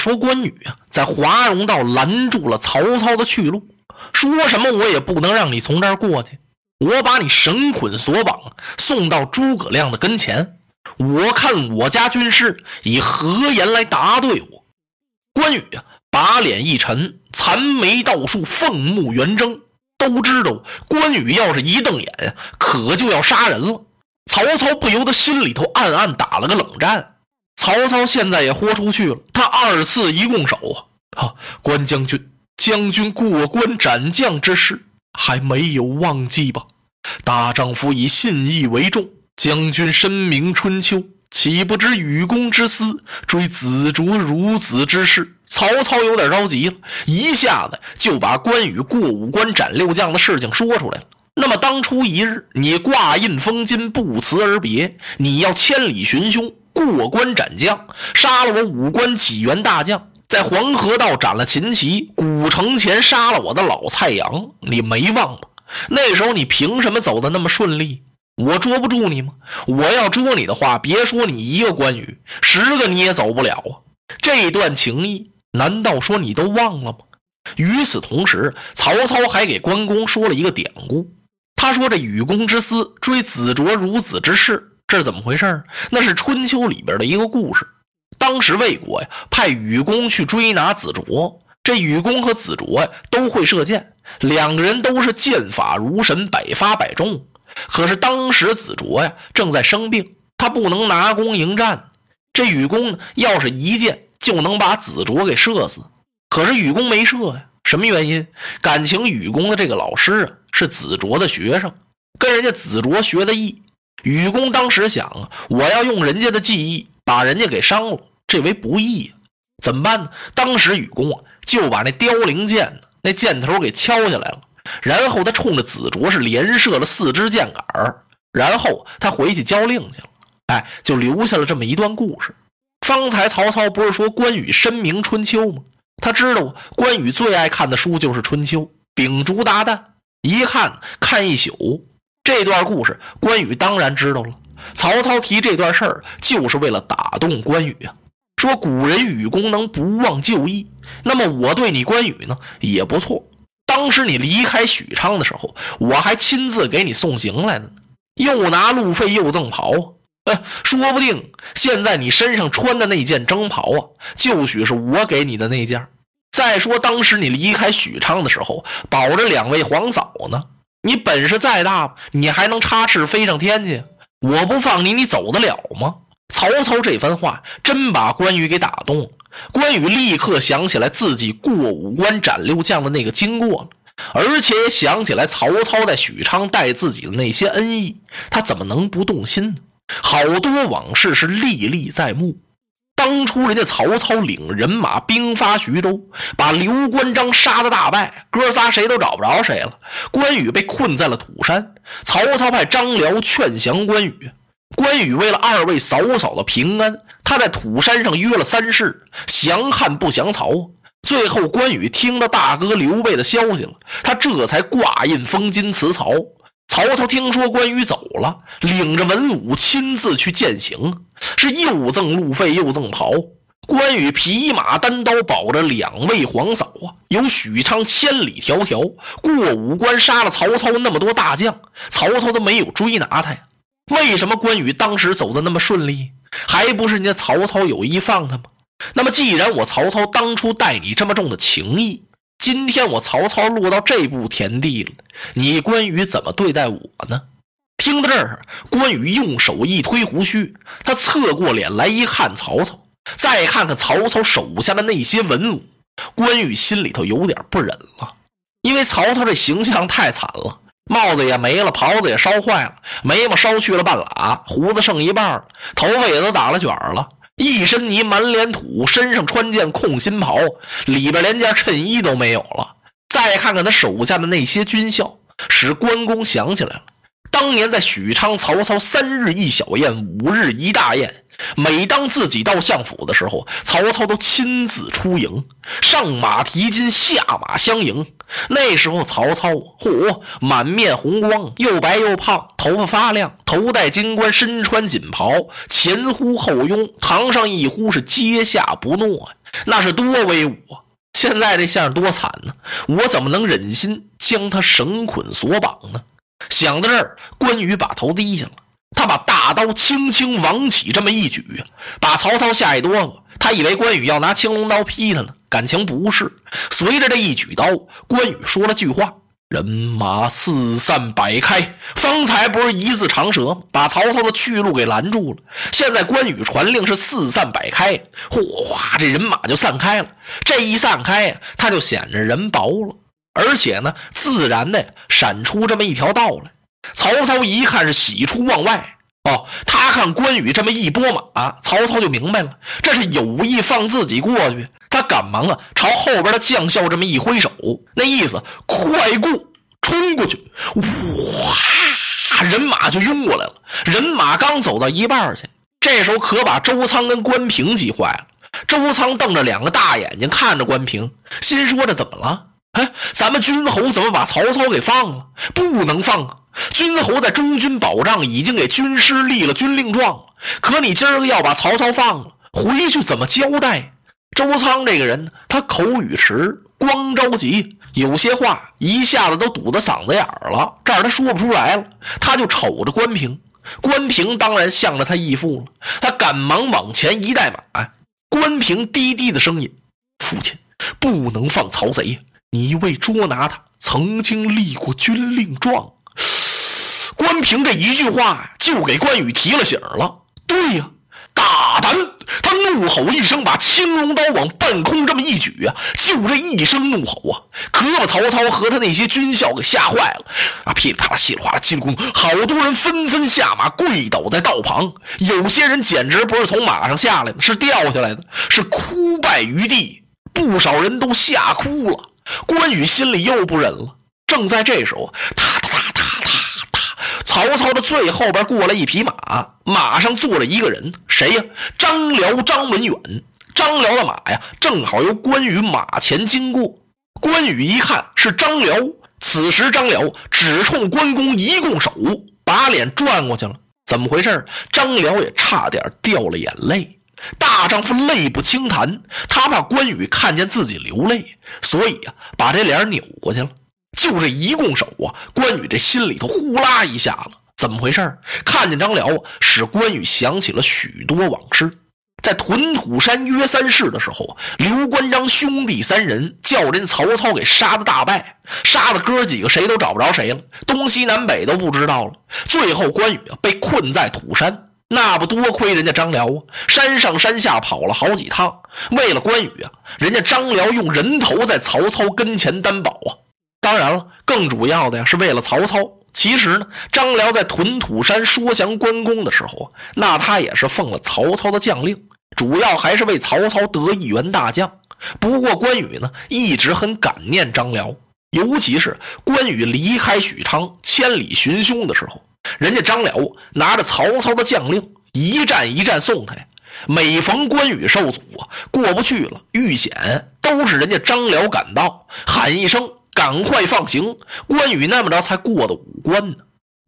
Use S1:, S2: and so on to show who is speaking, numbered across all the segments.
S1: 说关羽啊，在华容道拦住了曹操的去路，说什么我也不能让你从这儿过去。我把你绳捆索绑，送到诸葛亮的跟前。我看我家军师以何言来答对我？关羽啊，把脸一沉，残眉倒竖，凤目圆睁。都知道关羽要是一瞪眼，可就要杀人了。曹操不由得心里头暗暗打了个冷战。曹操现在也豁出去了，他二次一拱手啊！啊，关将军，将军过关斩将之事。还没有忘记吧？大丈夫以信义为重。将军深明春秋，岂不知与公之私，追子卓孺子之事？曹操有点着急了，一下子就把关羽过五关斩六将的事情说出来了。那么当初一日，你挂印封金，不辞而别，你要千里寻兄过关斩将，杀了我五关几员大将。在黄河道斩了秦琪，古城前杀了我的老蔡阳，你没忘吧？那时候你凭什么走的那么顺利？我捉不住你吗？我要捉你的话，别说你一个关羽，十个你也走不了啊！这段情谊，难道说你都忘了吗？与此同时，曹操还给关公说了一个典故。他说：“这与公之私，追子卓孺子之事，这是怎么回事？那是春秋里边的一个故事。”当时魏国呀，派禹公去追拿子卓。这禹公和子卓呀，都会射箭，两个人都是箭法如神，百发百中。可是当时子卓呀，正在生病，他不能拿弓迎战。这禹公呢，要是一箭就能把子卓给射死。可是禹公没射呀，什么原因？感情禹公的这个老师啊，是子卓的学生，跟人家子卓学的艺。羽公当时想，我要用人家的技艺把人家给伤了。这为不义，怎么办呢？当时羽公啊，就把那凋零箭那箭头给敲下来了，然后他冲着子卓是连射了四支箭杆然后他回去交令去了。哎，就留下了这么一段故事。方才曹操不是说关羽深明春秋吗？他知道关羽最爱看的书就是春秋，秉烛达旦，一看看一宿。这段故事，关羽当然知道了。曹操提这段事儿，就是为了打动关羽啊。说古人羽公能不忘旧义，那么我对你关羽呢也不错。当时你离开许昌的时候，我还亲自给你送行来了呢，又拿路费又赠袍。哎，说不定现在你身上穿的那件征袍啊，就许是我给你的那件。再说当时你离开许昌的时候，保着两位皇嫂呢，你本事再大，你还能插翅飞上天去？我不放你，你走得了吗？曹操这番话真把关羽给打动了，关羽立刻想起来自己过五关斩六将的那个经过了，而且也想起来曹操在许昌待自己的那些恩义，他怎么能不动心呢？好多往事是历历在目。当初人家曹操领人马兵发徐州，把刘关张杀的大败，哥仨谁都找不着谁了。关羽被困在了土山，曹操派张辽劝降关羽。关羽为了二位嫂嫂的平安，他在土山上约了三世，降汉不降曹。最后，关羽听到大哥刘备的消息了，他这才挂印封金辞曹。曹操听说关羽走了，领着文武亲自去践行，是又赠路费又赠袍。关羽匹马单刀保着两位皇嫂啊，由许昌千里迢迢过五关，杀了曹操那么多大将，曹操都没有追拿他呀。为什么关羽当时走的那么顺利？还不是人家曹操有意放他吗？那么既然我曹操当初待你这么重的情谊，今天我曹操落到这步田地了，你关羽怎么对待我呢？听到这儿，关羽用手一推胡须，他侧过脸来一看曹操，再看看曹操手下的那些文武，关羽心里头有点不忍了，因为曹操这形象太惨了。帽子也没了，袍子也烧坏了，眉毛烧去了半拉，胡子剩一半头发也都打了卷了，一身泥满脸土，身上穿件空心袍，里边连件衬衣都没有了。再看看他手下的那些军校，使关公想起来了，当年在许昌，曹操三日一小宴，五日一大宴。每当自己到相府的时候，曹操都亲自出营，上马提金，下马相迎。那时候曹操，嚯，满面红光，又白又胖，头发发亮，头戴金冠，身穿锦袍，前呼后拥，堂上一呼是阶下不诺，那是多威武啊！现在这相多惨呢，我怎么能忍心将他绳捆索绑呢？想到这儿，关羽把头低下了。他把大刀轻轻往起这么一举，把曹操吓一哆嗦。他以为关羽要拿青龙刀劈他呢，感情不是。随着这一举刀，关羽说了句话：“人马四散摆开。”方才不是一字长蛇？把曹操的去路给拦住了。现在关羽传令是四散摆开，哗，这人马就散开了。这一散开呀，他就显着人薄了，而且呢，自然的闪出这么一条道来。曹操一看是喜出望外哦，他看关羽这么一拨马，曹操就明白了，这是有意放自己过去。赶忙啊，朝后边的将校这么一挥手，那意思快过，冲过去！哇，人马就拥过来了。人马刚走到一半去，这时候可把周仓跟关平急坏了。周仓瞪着两个大眼睛看着关平，心说这怎么了？哎，咱们军侯怎么把曹操给放了？不能放啊！军侯在中军保障，已经给军师立了军令状了。可你今儿个要把曹操放了，回去怎么交代？周仓这个人，他口语迟，光着急，有些话一下子都堵到嗓子眼儿了，这儿他说不出来了。他就瞅着关平，关平当然向着他义父了。他赶忙往前一带马，关平低低的声音：“父亲，不能放曹贼。”你为捉拿他，曾经立过军令状。关平这一句话就给关羽提了醒了。对呀，他怒吼一声，把青龙刀往半空这么一举啊，就这一声怒吼啊，可把曹操和他那些军校给吓坏了啊！噼里啪啦，稀里哗啦，金空，好多人纷纷下马，跪倒在道旁。有些人简直不是从马上下来的，是掉下来的，是哭拜于地。不少人都吓哭了。关羽心里又不忍了。正在这时候，他，曹操的最后边过来一匹马，马上坐着一个人，谁呀？张辽、张文远。张辽的马呀，正好由关羽马前经过。关羽一看是张辽，此时张辽只冲关公一拱手，把脸转过去了。怎么回事？张辽也差点掉了眼泪。大丈夫泪不轻弹，他怕关羽看见自己流泪，所以啊，把这脸扭过去了。就这一拱手啊，关羽这心里头呼啦一下子，怎么回事？看见张辽啊，使关羽想起了许多往事。在屯土山约三世的时候啊，刘关张兄弟三人叫人曹操给杀的大败，杀的哥几个谁都找不着谁了，东西南北都不知道了。最后关羽啊，被困在土山。那不多亏人家张辽啊，山上山下跑了好几趟，为了关羽啊，人家张辽用人头在曹操跟前担保啊。当然了，更主要的呀，是为了曹操。其实呢，张辽在屯土山说降关公的时候，那他也是奉了曹操的将令，主要还是为曹操得一员大将。不过关羽呢，一直很感念张辽，尤其是关羽离开许昌千里寻兄的时候。人家张辽拿着曹操的将令，一站一站送他呀。每逢关羽受阻啊，过不去了，遇险，都是人家张辽赶到，喊一声“赶快放行”，关羽那么着才过的五关呢。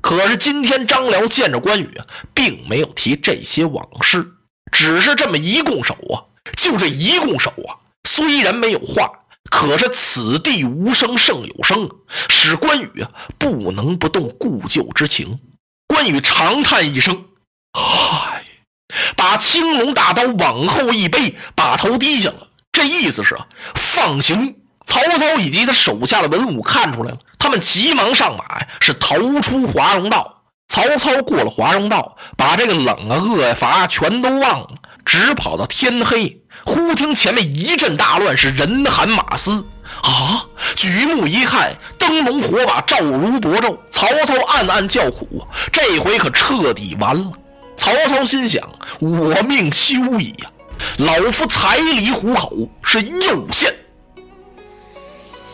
S1: 可是今天张辽见着关羽啊，并没有提这些往事，只是这么一拱手啊，就这一拱手啊，虽然没有话，可是此地无声胜有声，使关羽啊不能不动故旧之情。关羽长叹一声：“嗨！”把青龙大刀往后一背，把头低下了。这意思是放行。曹操以及他手下的文武看出来了，他们急忙上马，是逃出华容道。曹操过了华容道，把这个冷啊、饿呀、乏全都忘了，直跑到天黑。忽听前面一阵大乱，是人喊马嘶。啊！举目一看，灯笼火把照如薄昼。曹操暗暗叫苦，这回可彻底完了。曹操心想：我命休矣呀！老夫彩礼虎口是又现